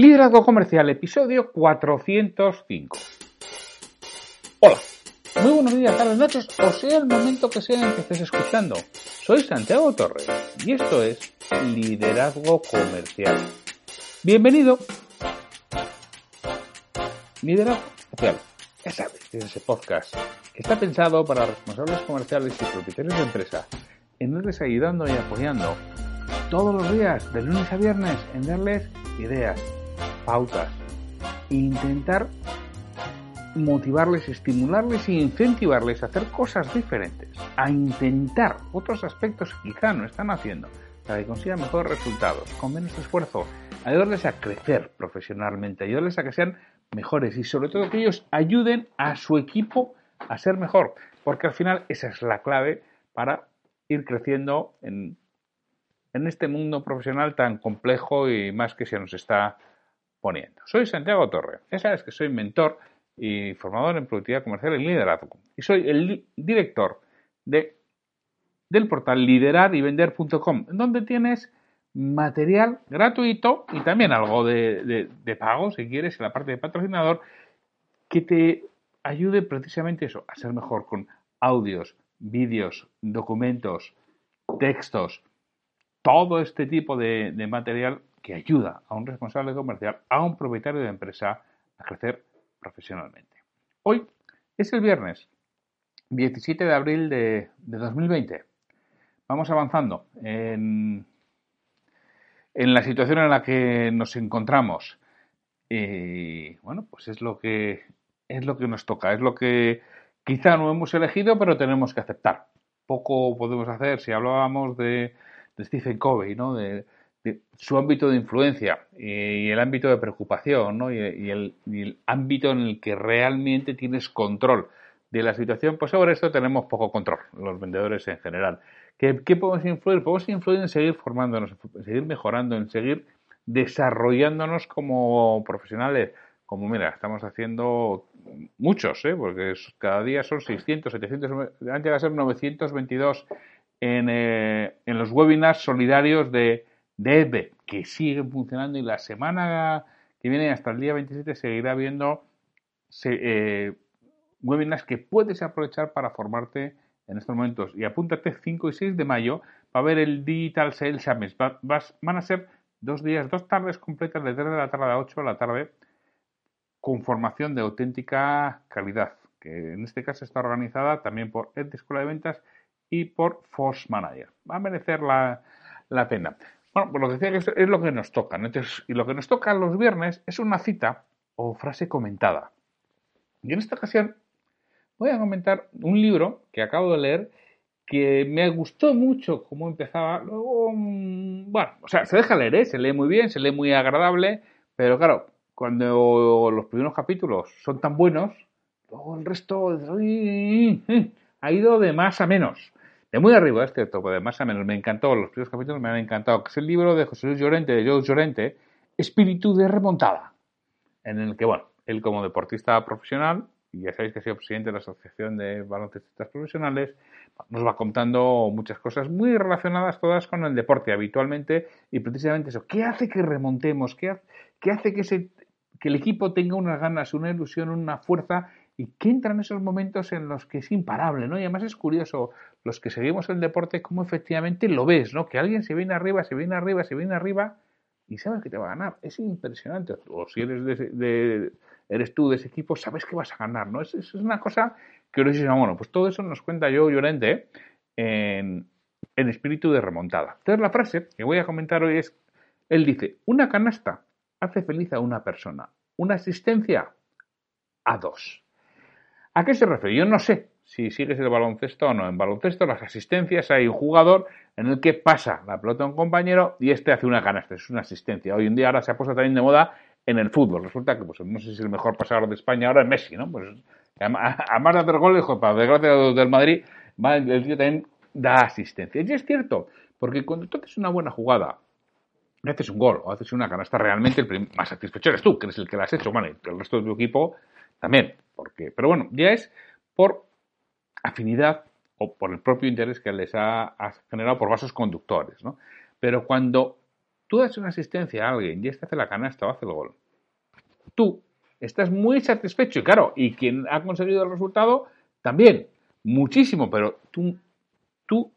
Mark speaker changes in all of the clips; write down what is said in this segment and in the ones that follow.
Speaker 1: Liderazgo Comercial, episodio 405. Hola, muy buenos días, tardes, noches, o sea el momento que sea en que estés escuchando. Soy Santiago Torres y esto es Liderazgo Comercial. Bienvenido. Liderazgo Comercial. Ya sabes, es ese podcast que está pensado para responsables comerciales y propietarios de empresa en irles ayudando y apoyando todos los días, de lunes a viernes, en darles ideas, pautas e intentar motivarles, estimularles y incentivarles a hacer cosas diferentes, a intentar otros aspectos que quizá no están haciendo para que consigan mejores resultados, con menos esfuerzo, ayudarles a crecer profesionalmente, ayudarles a que sean mejores y sobre todo que ellos ayuden a su equipo a ser mejor, porque al final esa es la clave para ir creciendo en, en este mundo profesional tan complejo y más que se nos está poniendo. Soy Santiago Torre, ya sabes que soy mentor y formador en productividad comercial y liderazgo. Y soy el director de, del portal liderar-y-vender.com, donde tienes material gratuito y también algo de, de, pago, si quieres, en la parte de patrocinador, que te ayude precisamente eso, a ser mejor con audios, vídeos, documentos, textos, todo este tipo de material que ayuda a un responsable comercial, a un propietario de empresa a crecer profesionalmente. Hoy es el viernes 17 de abril de, 2020. Vamos avanzando en, la situación en la que nos encontramos. Y bueno, pues es lo que es lo que nos toca, es lo que quizá no hemos elegido, pero tenemos que aceptar. Poco podemos hacer si hablábamos de, de Stephen Covey, ¿no? De, su ámbito de influencia y el ámbito de preocupación ¿no? y, el, ámbito en el que realmente tienes control de la situación, pues sobre esto tenemos poco control, los vendedores en general. ¿Qué, podemos influir? Podemos influir en seguir formándonos, en seguir mejorando, en seguir desarrollándonos como profesionales. Como mira, estamos haciendo muchos, ¿eh? porque cada día son 600, 700, han llegado a ser 922 en, eh, en los webinars solidarios de, de que siguen funcionando y la semana que viene hasta el día 27 seguirá habiendo eh, webinars que puedes aprovechar para formarte en estos momentos. Y apúntate 5 y 6 de mayo va a haber el Digital Sales Summit. van a ser dos días, dos tardes completas de 3 de la tarde a 8 de la tarde con formación de auténtica calidad, que en este caso está organizada también por Ed Escuela de Ventas y por Force Manager. Va a merecer la, la pena. Bueno, pues lo decía que es lo que nos toca. y lo que nos toca los viernes es una cita o frase comentada. Y en esta ocasión voy a comentar un libro que acabo de leer que me gustó mucho cómo empezaba. Luego, mm, bueno, o sea, se deja leer, ¿eh? se lee muy bien, se lee muy agradable, pero claro, cuando los primeros capítulos son tan buenos, luego el resto ha ido de más a menos de muy arriba este topo de más o menos me encantó, los primeros capítulos me han encantado, que es el libro de José Luis Llorente, de Joe Llorente, Espíritu de remontada, en el que, bueno, él como deportista profesional, y ya sabéis que ha sido presidente de la Asociación de Baloncestistas Profesionales, nos va contando muchas cosas muy relacionadas todas con el deporte habitualmente, y precisamente eso, ¿qué hace que remontemos? ¿Qué hace, qué hace que, ese, que el equipo tenga unas ganas, una ilusión, una fuerza y que entran esos momentos en los que es imparable, ¿no? Y además es curioso, los que seguimos el deporte, cómo efectivamente lo ves, ¿no? Que alguien se viene arriba, se viene arriba, se viene arriba y sabes que te va a ganar. Es impresionante. O si eres, de, eres tú de ese equipo, sabes que vas a ganar, ¿no? Es, una cosa que bueno, pues todo eso nos cuenta yo, Llorente, en, en espíritu de remontada. Entonces la frase que voy a comentar hoy es, él dice, una canasta hace feliz a una persona, una asistencia a dos. ¿A qué se refiere? Yo no sé si sigues el baloncesto o no. En baloncesto, las asistencias, hay un jugador en el que pasa la pelota a un compañero y este hace una canasta, es una asistencia. Hoy en día ahora se ha puesto también de moda en el fútbol. Resulta que, pues, no sé si el mejor pasador de España ahora es Messi, ¿no? Pues, además de hacer goles, para desgracia del Madrid, el tío también da asistencia. Y es cierto, porque cuando tú haces una buena jugada, haces un gol o haces una canasta, realmente el más satisfecho eres tú, que eres el que la has hecho, el resto de tu equipo también. Porque, pero bueno, ya es por afinidad o por el propio interés que les ha, generado por vasos conductores, ¿no? Pero cuando tú das una asistencia a alguien y este hace la canasta o hace el gol, tú estás muy satisfecho y claro, y quien ha conseguido el resultado también, muchísimo, pero tú, tú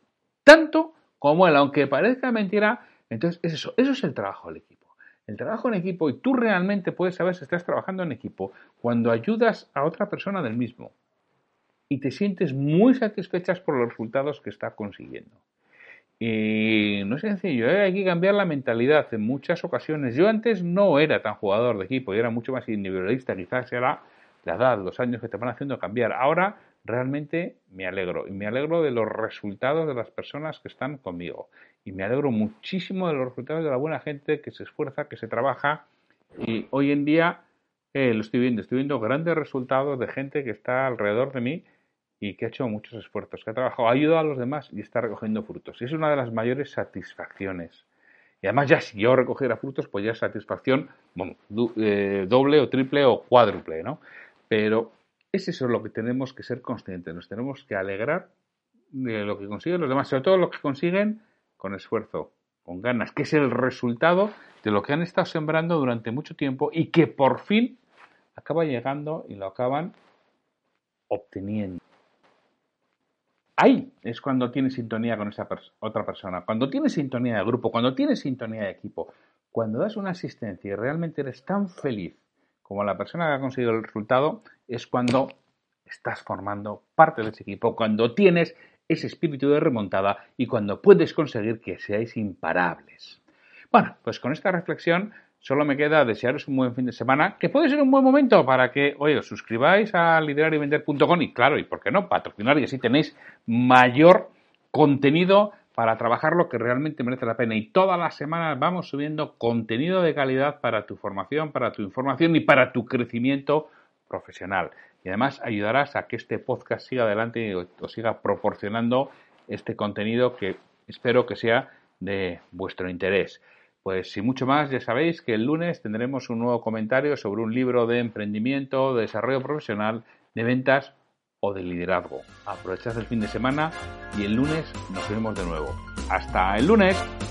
Speaker 1: tanto como él, aunque parezca mentira, entonces es eso, eso es el trabajo del equipo. El trabajo en equipo, y tú realmente puedes saber si estás trabajando en equipo cuando ayudas a otra persona del mismo y te sientes muy satisfechas por los resultados que está consiguiendo. Y no es sencillo, ¿eh? hay que cambiar la mentalidad en muchas ocasiones. Yo antes no era tan jugador de equipo, y era mucho más individualista, quizás era la edad, los años que te van haciendo cambiar. Ahora realmente me alegro, y me alegro de los resultados de las personas que están conmigo. Y me alegro muchísimo de los resultados de la buena gente que se esfuerza, que se trabaja. Y hoy en día eh, lo estoy viendo, estoy viendo grandes resultados de gente que está alrededor de mí y que ha hecho muchos esfuerzos, que ha trabajado, ha ayudado a los demás y está recogiendo frutos. Y es una de las mayores satisfacciones. Y además ya si yo recogiera frutos, pues ya es satisfacción bueno, eh, doble o triple o cuádruple, ¿no? Pero es eso lo que tenemos que ser conscientes, nos tenemos que alegrar de lo que consiguen los demás, sobre todo lo que consiguen con esfuerzo, con ganas, que es el resultado de lo que han estado sembrando durante mucho tiempo y que por fin acaba llegando y lo acaban obteniendo. Ahí es cuando tienes sintonía con esa otra persona, cuando tienes sintonía de grupo, cuando tienes sintonía de equipo, cuando das una asistencia y realmente eres tan feliz como la persona que ha conseguido el resultado, es cuando estás formando parte de ese equipo, cuando tienes ese espíritu de remontada y cuando puedes conseguir que seáis imparables. Bueno, pues con esta reflexión Solo me queda desearos un buen fin de semana, que puede ser un buen momento para que, oye, os suscribáis a liderarivender.com y claro, y por qué no, patrocinar y así tenéis mayor contenido para trabajar lo que realmente merece la pena. Y todas las semanas vamos subiendo contenido de calidad para tu formación, para tu información y para tu crecimiento profesional. Y además ayudarás a que este podcast siga adelante y os siga proporcionando este contenido que espero que sea de vuestro interés. Pues sin mucho más, ya sabéis que el lunes tendremos un nuevo comentario sobre un libro de emprendimiento, de desarrollo profesional, de ventas o de liderazgo. Aprovechad el fin de semana y el lunes nos vemos de nuevo. Hasta el lunes.